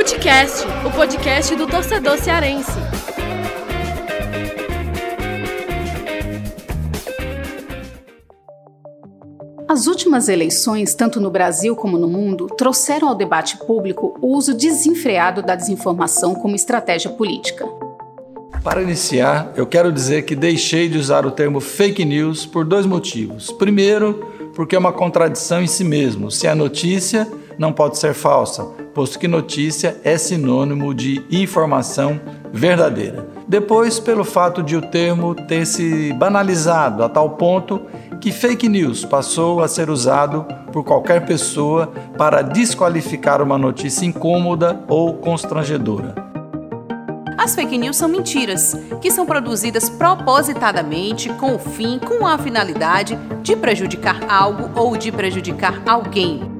Futecast, o podcast do torcedor cearense. As últimas eleições, tanto no Brasil como no mundo, trouxeram ao debate público o uso desenfreado da desinformação como estratégia política. Para iniciar, eu quero dizer que deixei de usar o termo fake news por dois motivos. Primeiro, porque é uma contradição em si mesmo. Se a notícia não pode ser falsa, posto que notícia é sinônimo de informação verdadeira. Depois, pelo fato de o termo ter se banalizado a tal ponto que fake news passou a ser usado por qualquer pessoa para desqualificar uma notícia incômoda ou constrangedora. As fake news são mentiras, que são produzidas propositadamente com o fim, com a finalidade de prejudicar algo ou de prejudicar alguém.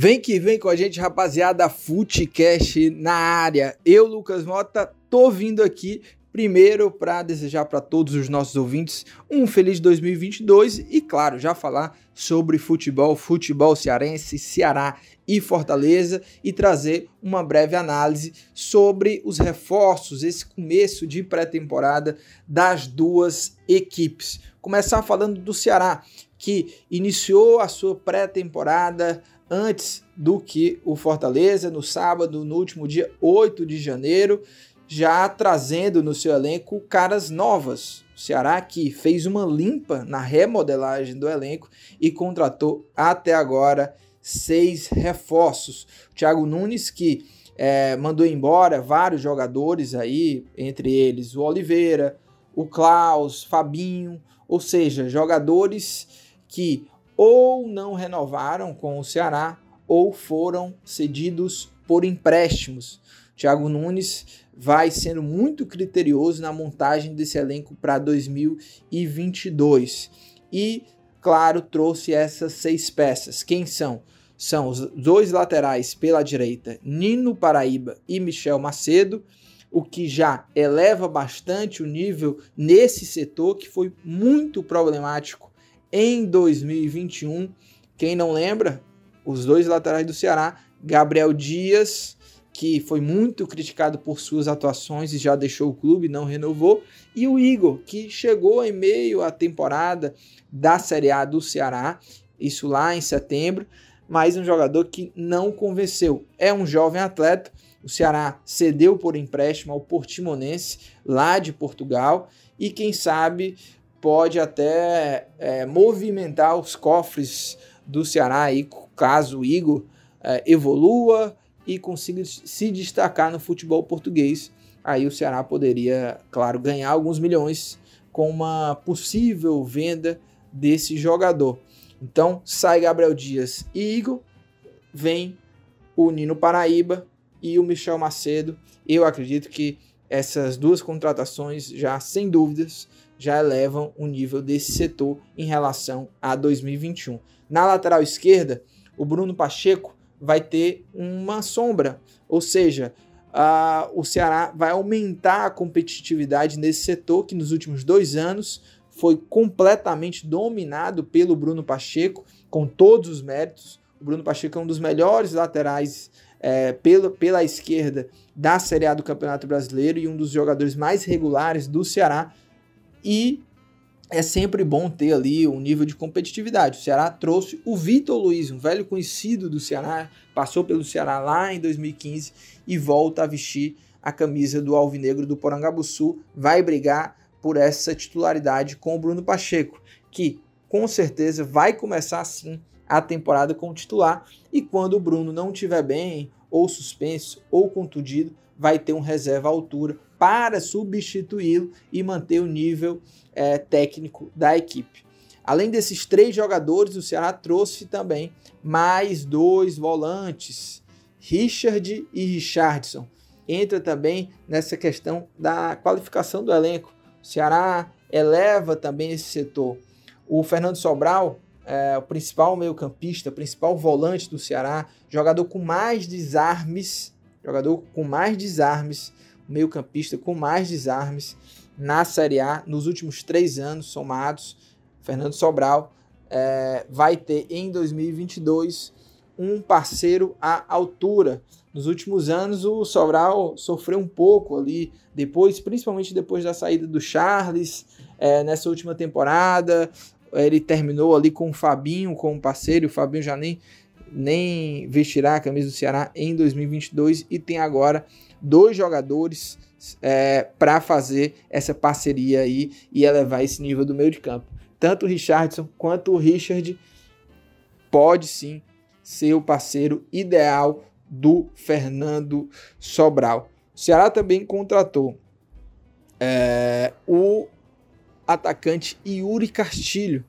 Vem que vem com a gente, rapaziada, Footcast na área. Eu, Lucas Mota, tô vindo aqui primeiro para desejar para todos os nossos ouvintes um feliz 2022 e, claro, já falar sobre futebol, futebol cearense, Ceará e Fortaleza e trazer uma breve análise sobre os reforços, esse começo de pré-temporada das duas equipes. Começar falando do Ceará, que iniciou a sua pré-temporada antes do que o Fortaleza, no sábado, no último dia 8 de janeiro, já trazendo no seu elenco caras novas. O Ceará que fez uma limpa na remodelagem do elenco e contratou até agora seis reforços. O Thiago Nunes que é, mandou embora vários jogadores aí, entre eles o Oliveira, o Klaus, Fabinho, ou seja, jogadores que ou não renovaram com o Ceará ou foram cedidos por empréstimos. Thiago Nunes vai sendo muito criterioso na montagem desse elenco para 2022. E, claro, trouxe essas seis peças. Quem são? São os dois laterais pela direita, Nino Paraíba e Michel Macedo, o que já eleva bastante o nível nesse setor que foi muito problemático em 2021. Quem não lembra, os dois laterais do Ceará, Gabriel Dias, que foi muito criticado por suas atuações e já deixou o clube, não renovou, e o Igor, que chegou em meio à temporada da Série A do Ceará, isso lá em setembro, mas um jogador que não convenceu. É um jovem atleta, o Ceará cedeu por empréstimo ao Portimonense, lá de Portugal, e quem sabe pode até é, movimentar os cofres do Ceará aí, caso o Igor é, evolua e consiga se destacar no futebol português. Aí o Ceará poderia, claro, ganhar alguns milhões com uma possível venda desse jogador. Então sai Gabriel Dias e Igor, vem o Nino Paraíba e o Michel Macedo. Eu acredito que essas duas contratações já sem dúvidas já elevam o nível desse setor em relação a 2021. Na lateral esquerda, o Bruno Pacheco vai ter uma sombra, ou seja, o Ceará vai aumentar a competitividade nesse setor que nos últimos dois anos foi completamente dominado pelo Bruno Pacheco, com todos os méritos. O Bruno Pacheco é um dos melhores laterais é, pela, pela esquerda da Série A do Campeonato Brasileiro e um dos jogadores mais regulares do Ceará e é sempre bom ter ali um nível de competitividade. O Ceará trouxe o Vitor Luiz, um velho conhecido do Ceará, passou pelo Ceará lá em 2015 e volta a vestir a camisa do Alvinegro do Porangabuçu, vai brigar por essa titularidade com o Bruno Pacheco, que com certeza vai começar sim a temporada como titular e quando o Bruno não estiver bem, ou suspenso, ou contundido, vai ter um reserva à altura para substituí-lo e manter o nível é, técnico da equipe. Além desses três jogadores, o Ceará trouxe também mais dois volantes, Richard e Richardson. Entra também nessa questão da qualificação do elenco. O Ceará eleva também esse setor. O Fernando Sobral, é, o principal meio-campista, principal volante do Ceará, jogador com mais desarmes, jogador com mais desarmes, meio-campista com mais desarmes na Série A nos últimos três anos somados. Fernando Sobral é, vai ter em 2022 um parceiro à altura. Nos últimos anos, o Sobral sofreu um pouco ali, depois, principalmente depois da saída do Charles, é, nessa última temporada. Ele terminou ali com o Fabinho como parceiro, o Fabinho já nem, nem vestirá a camisa do Ceará em 2022 e tem agora dois jogadores é, para fazer essa parceria aí e elevar esse nível do meio de campo. Tanto o Richardson quanto o Richard pode sim ser o parceiro ideal do Fernando Sobral. O Ceará também contratou é, o atacante Yuri Castilho.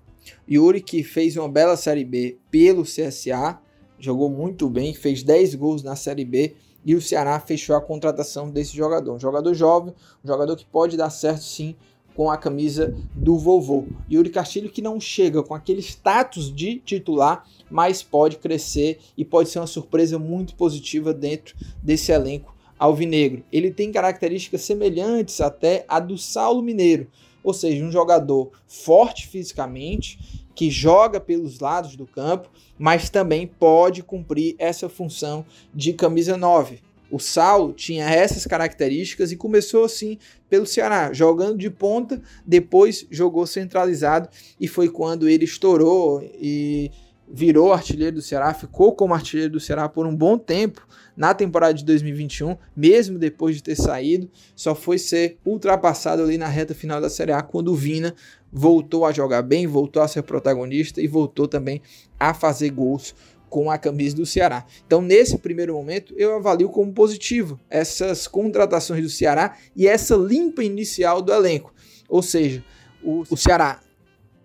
Yuri que fez uma bela Série B pelo CSA, jogou muito bem, fez 10 gols na Série B e o Ceará fechou a contratação desse jogador. Um jogador jovem, um jogador que pode dar certo sim com a camisa do vovô. Yuri Castilho que não chega com aquele status de titular, mas pode crescer e pode ser uma surpresa muito positiva dentro desse elenco alvinegro. Ele tem características semelhantes até a do Saulo Mineiro, ou seja, um jogador forte fisicamente, que joga pelos lados do campo, mas também pode cumprir essa função de camisa 9. O Saulo tinha essas características e começou assim pelo Ceará, jogando de ponta, depois jogou centralizado e foi quando ele estourou e virou artilheiro do Ceará, ficou como artilheiro do Ceará por um bom tempo na temporada de 2021, mesmo depois de ter saído, só foi ser ultrapassado ali na reta final da Série A quando o Vina voltou a jogar bem, voltou a ser protagonista e voltou também a fazer gols com a camisa do Ceará. Então, nesse primeiro momento, eu avalio como positivo essas contratações do Ceará e essa limpa inicial do elenco. Ou seja, o, o Ceará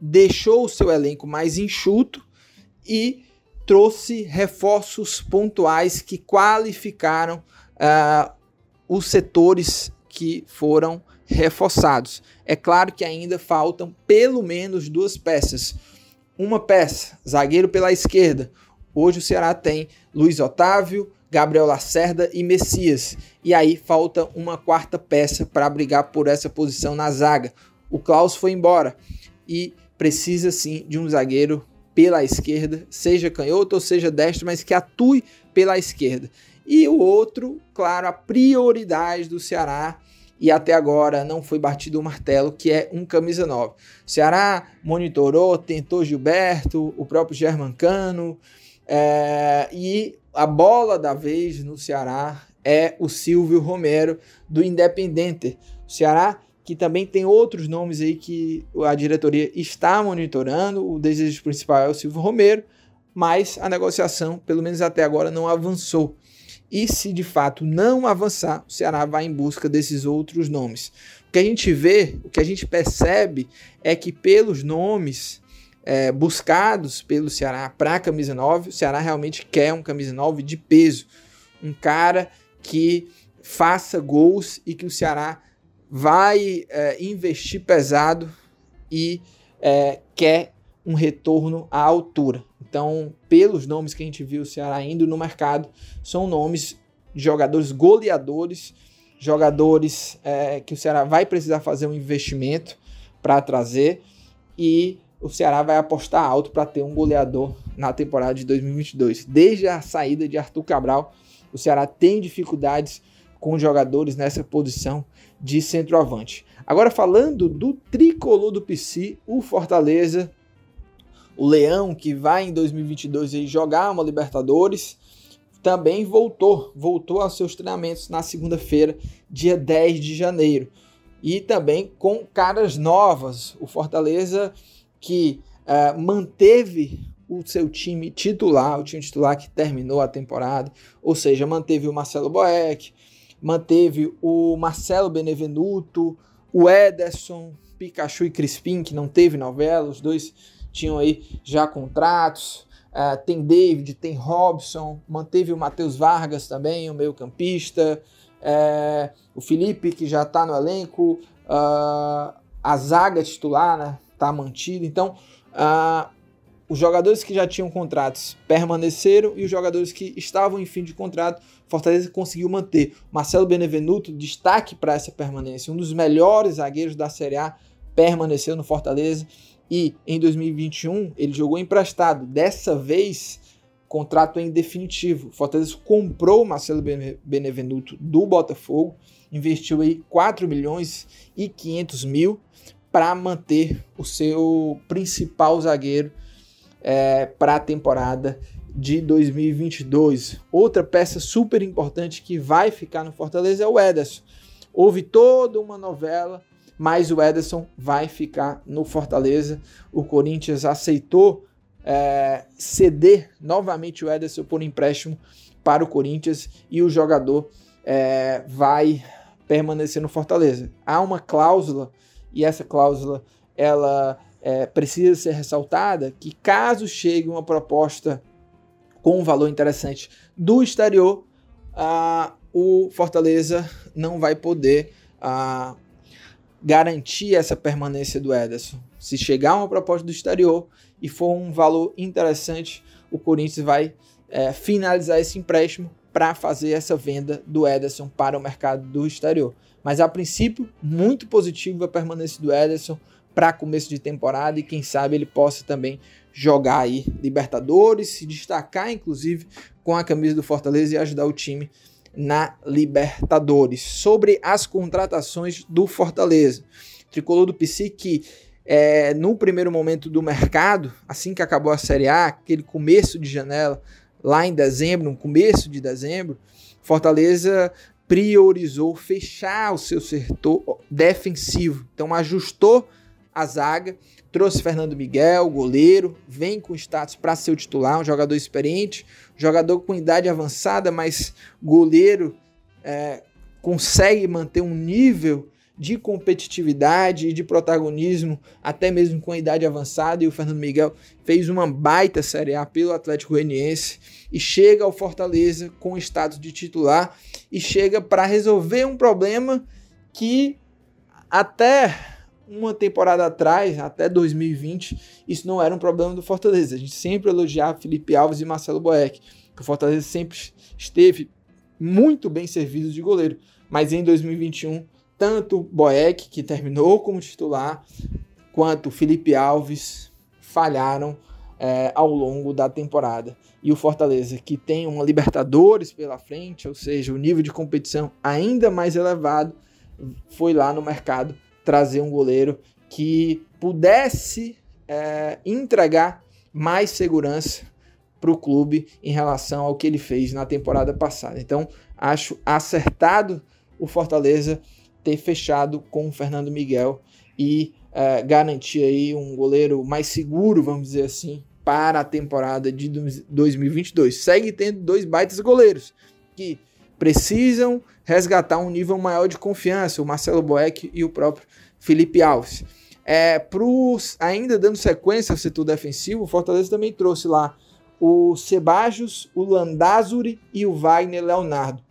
deixou o seu elenco mais enxuto e trouxe reforços pontuais que qualificaram uh, os setores que foram reforçados. É claro que ainda faltam pelo menos duas peças. Uma peça, zagueiro pela esquerda. Hoje o Ceará tem Luiz Otávio, Gabriel Lacerda e Messias. E aí falta uma quarta peça para brigar por essa posição na zaga. O Klaus foi embora e precisa sim de um zagueiro pela esquerda, seja canhoto ou seja destro, mas que atue pela esquerda. E o outro, claro, a prioridade do Ceará e até agora não foi batido o martelo, que é um camisa 9. O Ceará monitorou, tentou Gilberto, o próprio Germancano, é, e a bola da vez no Ceará é o Silvio Romero do Independente. O Ceará que também tem outros nomes aí que a diretoria está monitorando. O desejo principal é o Silvio Romero, mas a negociação, pelo menos até agora, não avançou. E se de fato não avançar, o Ceará vai em busca desses outros nomes. O que a gente vê, o que a gente percebe é que pelos nomes é, buscados pelo Ceará para a camisa 9, o Ceará realmente quer um camisa 9 de peso. Um cara que faça gols e que o Ceará vai é, investir pesado e é, quer um retorno à altura. Então, pelos nomes que a gente viu o Ceará indo no mercado, são nomes de jogadores goleadores, jogadores é, que o Ceará vai precisar fazer um investimento para trazer e o Ceará vai apostar alto para ter um goleador na temporada de 2022. Desde a saída de Arthur Cabral, o Ceará tem dificuldades com jogadores nessa posição de centroavante. Agora falando do tricolor do PC, o Fortaleza, o Leão que vai em 2022 aí jogar uma Libertadores, também voltou, voltou aos seus treinamentos na segunda-feira, dia 10 de janeiro. e também com caras novas. O Fortaleza que uh, manteve o seu time titular, o time titular que terminou a temporada, ou seja, manteve o Marcelo Boeck, manteve o Marcelo Benevenuto, o Ederson, Pikachu e Crispim, que não teve novela, os dois tinham aí já contratos. Uh, tem David, tem Robson, manteve o Matheus Vargas também, o meio-campista, uh, o Felipe, que já está no elenco, uh, a zaga titular né, tá mantida. Então, os jogadores que já tinham contratos permaneceram e os jogadores que estavam em fim de contrato, Fortaleza conseguiu manter. Marcelo Benevenuto, destaque para essa permanência, um dos melhores zagueiros da Série A, permaneceu no Fortaleza e em 2021 ele jogou emprestado. Dessa vez, contrato em definitivo. Fortaleza comprou o Marcelo Benevenuto do Botafogo, investiu aí 4 milhões e 500 mil para manter o seu principal zagueiro é, para a temporada de 2022. Outra peça super importante que vai ficar no Fortaleza é o Ederson. Houve toda uma novela, mas o Ederson vai ficar no Fortaleza. O Corinthians aceitou é, ceder novamente o Ederson por empréstimo para o Corinthians e o jogador é, vai permanecer no Fortaleza. Há uma cláusula e essa cláusula ela é, precisa ser ressaltada que caso chegue uma proposta com um valor interessante do exterior, ah, o Fortaleza não vai poder ah, garantir essa permanência do Ederson. Se chegar uma proposta do exterior e for um valor interessante, o Corinthians vai é, finalizar esse empréstimo para fazer essa venda do Ederson para o mercado do exterior. Mas a princípio, muito positivo a permanência do Ederson para começo de temporada e quem sabe ele possa também jogar aí Libertadores, se destacar inclusive com a camisa do Fortaleza e ajudar o time na Libertadores. Sobre as contratações do Fortaleza, tricolor do PC que é, no primeiro momento do mercado, assim que acabou a Série A, aquele começo de janela, lá em dezembro, no começo de dezembro, Fortaleza priorizou fechar o seu setor defensivo. Então ajustou a zaga, trouxe Fernando Miguel, goleiro, vem com status para ser o titular, um jogador experiente, jogador com idade avançada, mas goleiro é, consegue manter um nível de competitividade e de protagonismo, até mesmo com a idade avançada, e o Fernando Miguel fez uma baita Série A pelo Atlético Goianiense e chega ao Fortaleza com status de titular e chega para resolver um problema que até uma temporada atrás, até 2020, isso não era um problema do Fortaleza. A gente sempre elogiava Felipe Alves e Marcelo Boeck, que o Fortaleza sempre esteve muito bem servido de goleiro. Mas em 2021, tanto Boeck, que terminou como titular, quanto Felipe Alves falharam é, ao longo da temporada. E o Fortaleza, que tem uma Libertadores pela frente, ou seja, o nível de competição ainda mais elevado, foi lá no mercado trazer um goleiro que pudesse é, entregar mais segurança para o clube em relação ao que ele fez na temporada passada. Então, acho acertado o Fortaleza ter fechado com o Fernando Miguel e é, garantir aí um goleiro mais seguro, vamos dizer assim, para a temporada de 2022. Segue tendo dois baitas goleiros que precisam resgatar um nível maior de confiança, o Marcelo Boeck e o próprio Felipe Alves. É, pros, ainda dando sequência ao setor defensivo, o Fortaleza também trouxe lá o Sebajos, o Landázuri e o Wagner Leonardo,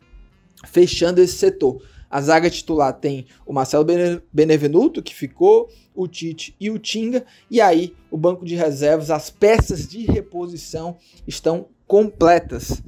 fechando esse setor. A zaga titular tem o Marcelo Benevenuto, que ficou, o Tite e o Tinga, e aí o banco de reservas, as peças de reposição estão completas.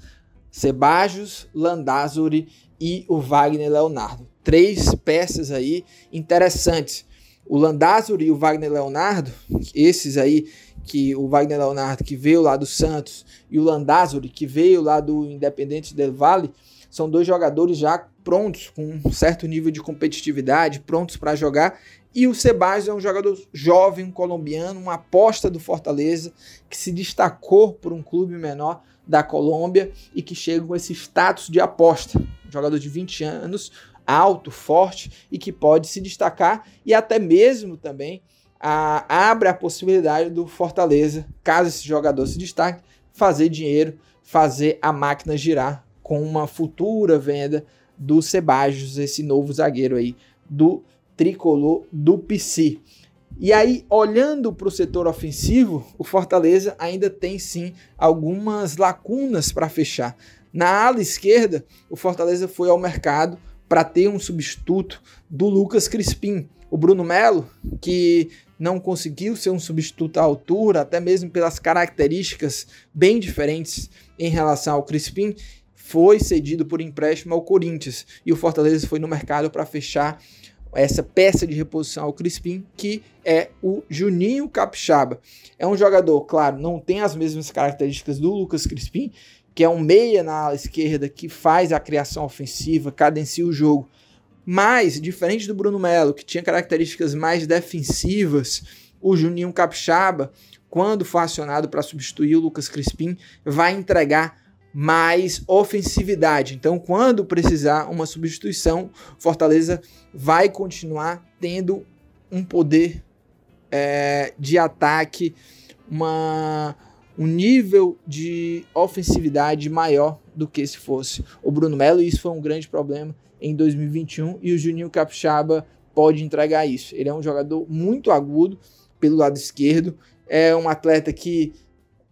Sebajos, Landázuri e o Wagner Leonardo. Três peças aí interessantes. O Landázuri e o Wagner Leonardo, esses aí que o Wagner Leonardo que veio lá do Santos e o Landázuri que veio lá do Independente del Valle, são dois jogadores já prontos, com um certo nível de competitividade, prontos para jogar. E o Sebas é um jogador jovem, um colombiano, uma aposta do Fortaleza, que se destacou por um clube menor da Colômbia e que chega com esse status de aposta. Um jogador de 20 anos, alto, forte e que pode se destacar e até mesmo também a, abre a possibilidade do Fortaleza, caso esse jogador se destaque, fazer dinheiro, fazer a máquina girar com uma futura venda do Sebajos, esse novo zagueiro aí do tricolor do PC. E aí, olhando para o setor ofensivo, o Fortaleza ainda tem sim algumas lacunas para fechar. Na ala esquerda, o Fortaleza foi ao mercado para ter um substituto do Lucas Crispim. O Bruno Melo, que não conseguiu ser um substituto à altura, até mesmo pelas características bem diferentes em relação ao Crispim, foi cedido por empréstimo ao Corinthians. E o Fortaleza foi no mercado para fechar essa peça de reposição ao Crispim, que é o Juninho Capixaba. É um jogador, claro, não tem as mesmas características do Lucas Crispim, que é um meia na ala esquerda que faz a criação ofensiva, cadencia o jogo. Mas, diferente do Bruno Melo, que tinha características mais defensivas, o Juninho Capixaba, quando for acionado para substituir o Lucas Crispim, vai entregar mais ofensividade. Então, quando precisar uma substituição, Fortaleza vai continuar tendo um poder é, de ataque, uma, um nível de ofensividade maior do que se fosse o Bruno Melo, e isso foi um grande problema em 2021, e o Juninho Capixaba pode entregar isso. Ele é um jogador muito agudo pelo lado esquerdo, é um atleta que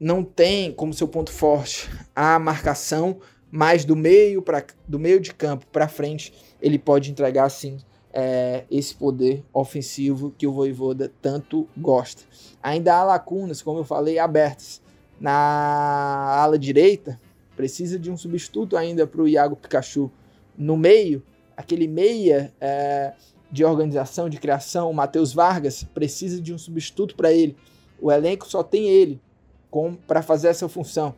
não tem como seu ponto forte a marcação, mas do meio para do meio de campo para frente ele pode entregar sim é, esse poder ofensivo que o Voivoda tanto gosta. Ainda há lacunas, como eu falei, abertas. Na ala direita, precisa de um substituto ainda para o Iago Pikachu. No meio, aquele meia é, de organização, de criação, o Matheus Vargas, precisa de um substituto para ele. O elenco só tem ele para fazer essa função.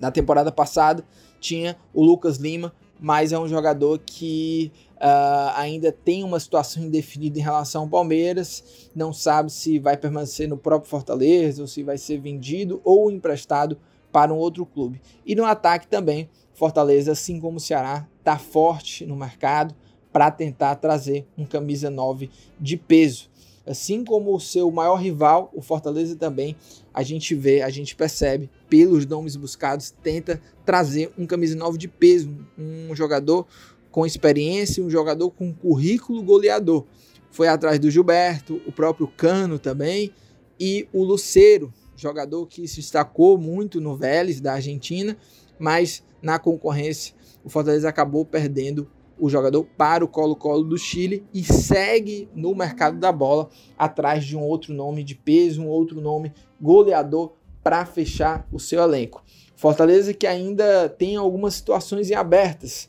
Na temporada passada tinha o Lucas Lima, mas é um jogador que uh, ainda tem uma situação indefinida em relação ao Palmeiras, não sabe se vai permanecer no próprio Fortaleza ou se vai ser vendido ou emprestado para um outro clube. E no ataque também, Fortaleza, assim como o Ceará, está forte no mercado para tentar trazer um camisa 9 de peso. Assim como o seu maior rival, o Fortaleza também, a gente vê, a gente percebe pelos nomes buscados, tenta trazer um camisa 9 de peso, um jogador com experiência, um jogador com currículo goleador. Foi atrás do Gilberto, o próprio Cano também e o Luceiro, jogador que se destacou muito no Vélez da Argentina, mas na concorrência o Fortaleza acabou perdendo o jogador para o Colo-Colo do Chile e segue no mercado da bola atrás de um outro nome de peso, um outro nome goleador para fechar o seu elenco. Fortaleza que ainda tem algumas situações em abertas.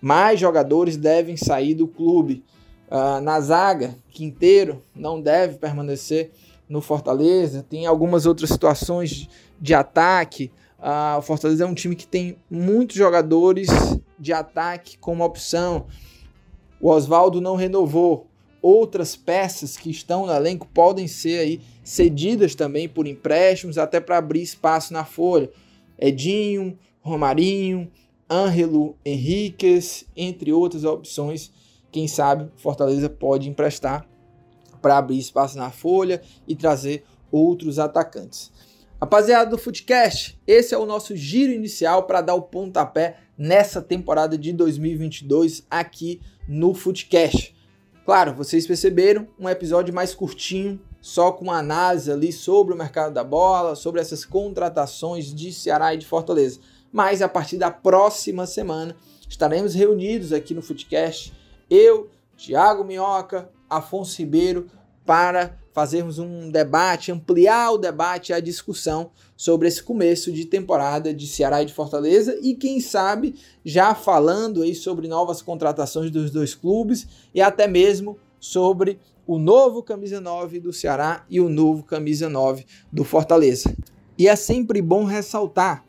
Mais jogadores devem sair do clube. Uh, na zaga, Quinteiro não deve permanecer no Fortaleza. Tem algumas outras situações de ataque. Uh, o Fortaleza é um time que tem muitos jogadores de ataque como opção. O Oswaldo não renovou. Outras peças que estão no elenco podem ser aí cedidas também por empréstimos, até para abrir espaço na folha. Edinho, Romarinho, Ângelo Henriquez, entre outras opções. Quem sabe Fortaleza pode emprestar para abrir espaço na folha e trazer outros atacantes. Rapaziada do Footcast, esse é o nosso giro inicial para dar o pontapé nessa temporada de 2022 aqui no Footcast. Claro, vocês perceberam um episódio mais curtinho, só com análise ali sobre o mercado da bola, sobre essas contratações de Ceará e de Fortaleza. Mas a partir da próxima semana estaremos reunidos aqui no Footcast, eu, Thiago Minhoca, Afonso Ribeiro, para fazermos um debate, ampliar o debate, a discussão sobre esse começo de temporada de Ceará e de Fortaleza e quem sabe já falando aí sobre novas contratações dos dois clubes e até mesmo sobre o novo camisa 9 do Ceará e o novo camisa 9 do Fortaleza. E é sempre bom ressaltar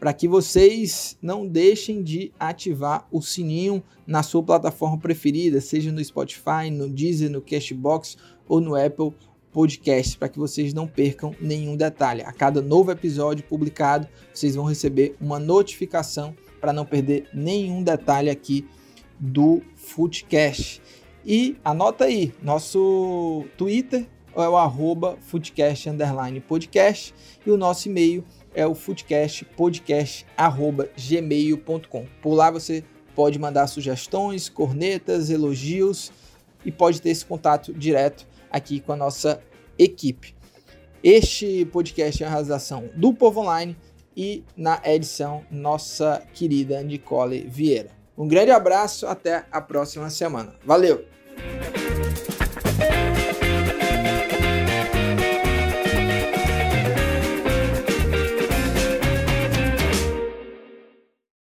para que vocês não deixem de ativar o sininho na sua plataforma preferida, seja no Spotify, no Deezer, no Cashbox ou no Apple Podcast, para que vocês não percam nenhum detalhe. A cada novo episódio publicado, vocês vão receber uma notificação para não perder nenhum detalhe aqui do Footcast. E anota aí, nosso Twitter é o arroba Footcast Podcast e o nosso e-mail é o footcastpodcast.gmail.com. Por lá você pode mandar sugestões, cornetas, elogios e pode ter esse contato direto aqui com a nossa equipe. Este podcast é a realização do Povo Online e na edição nossa querida Nicole Vieira. Um grande abraço, até a próxima semana. Valeu!